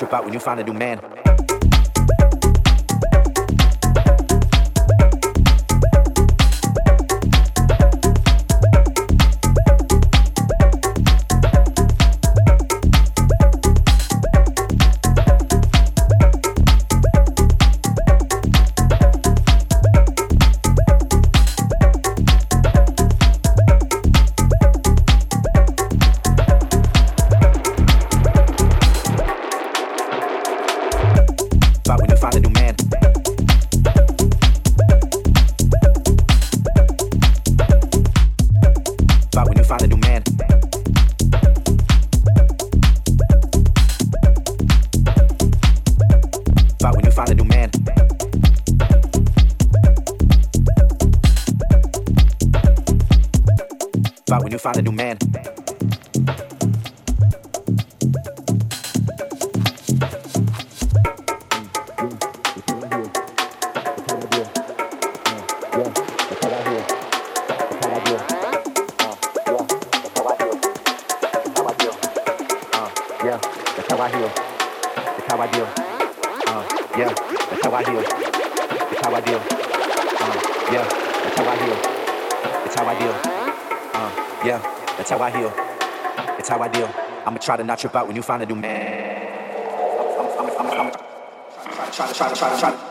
trip out when you find a new man. try to knock you out when you find a new man. I'm, I'm, I'm, try to, try to, try to, try to.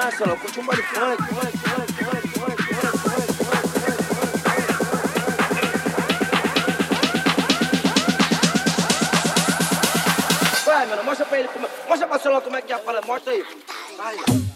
ela curte um body funk. Vai, mano, mostra pra ele como é. Mostra pra celular como é que é a fala, mostra aí. Vai.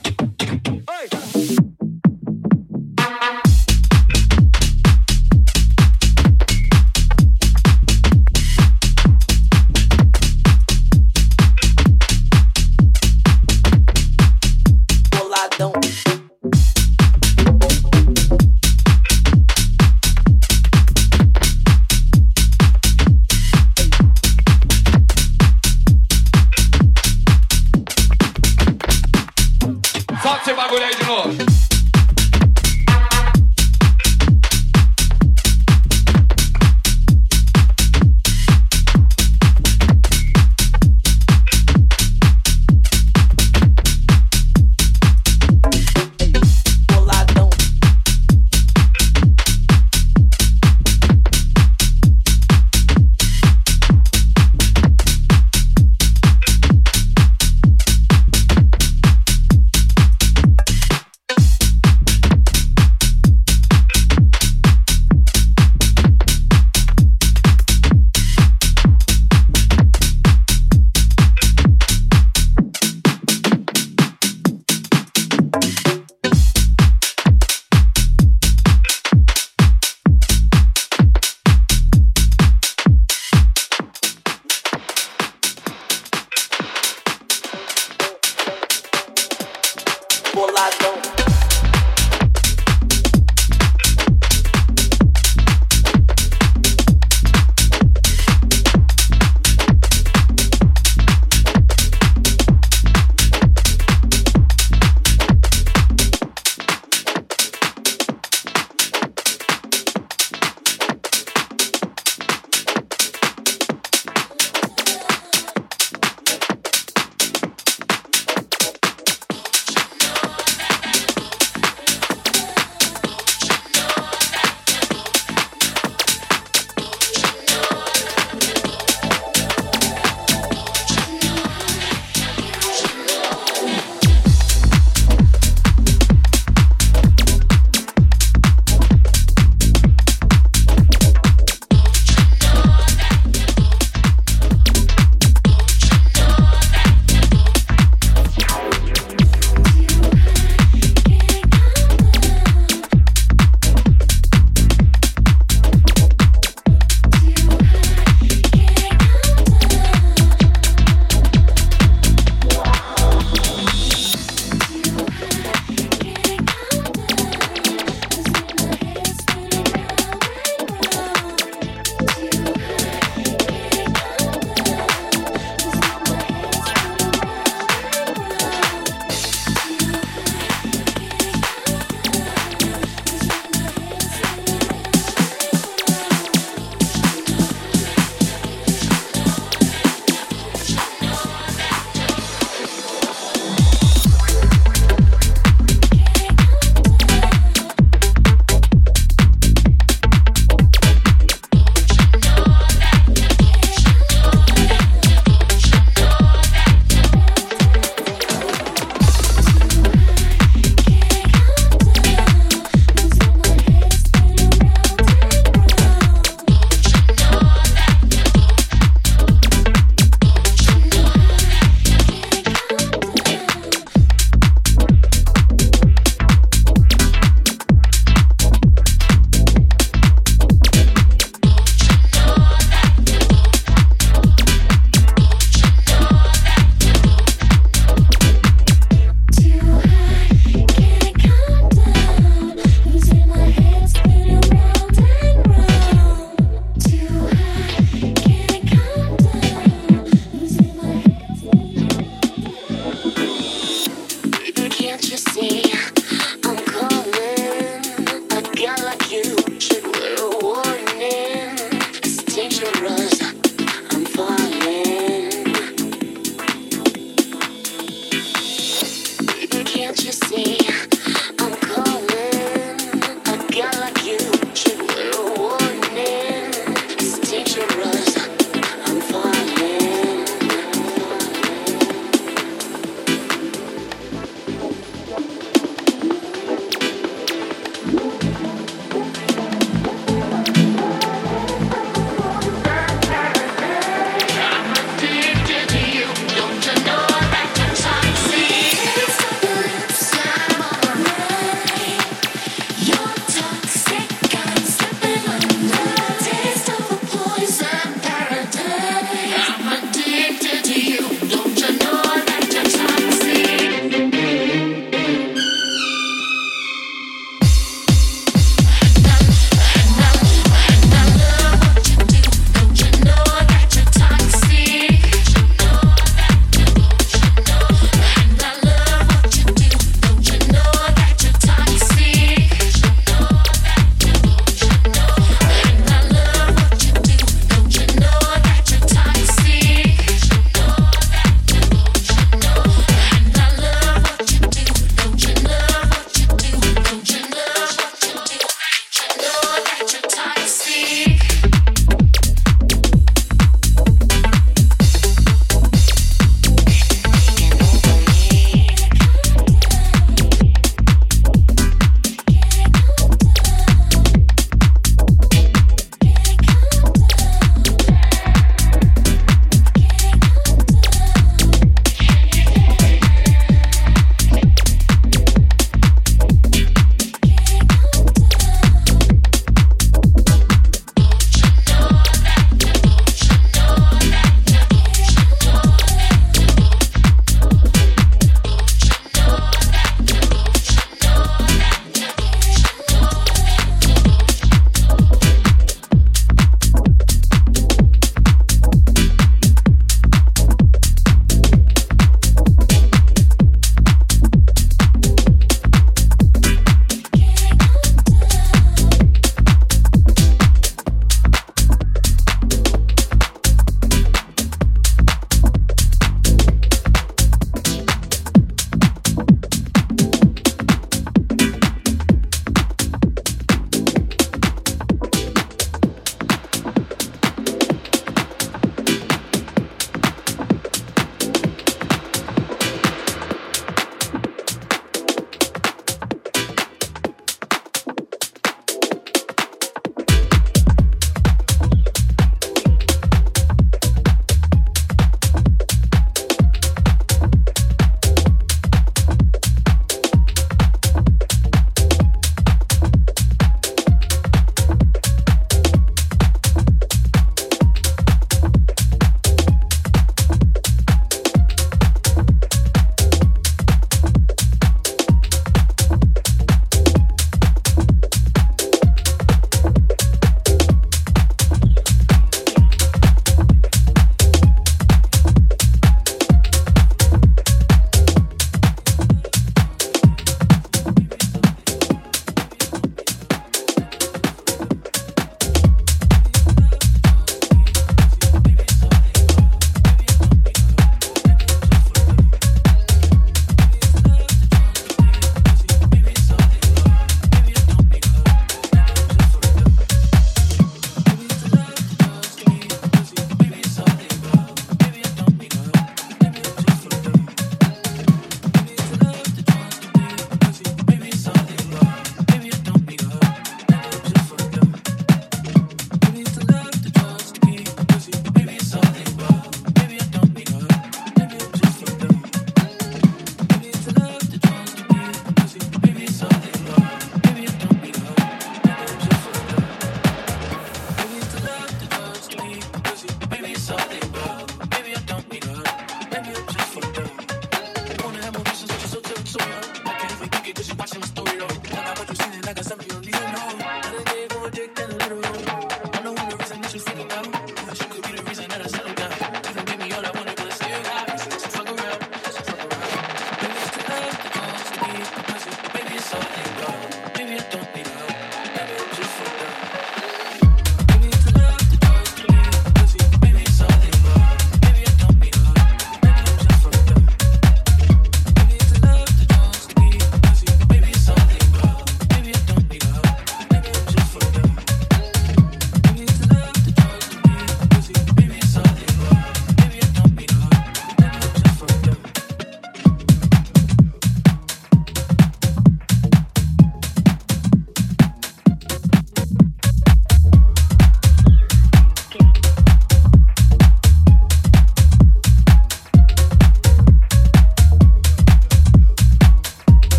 I don't.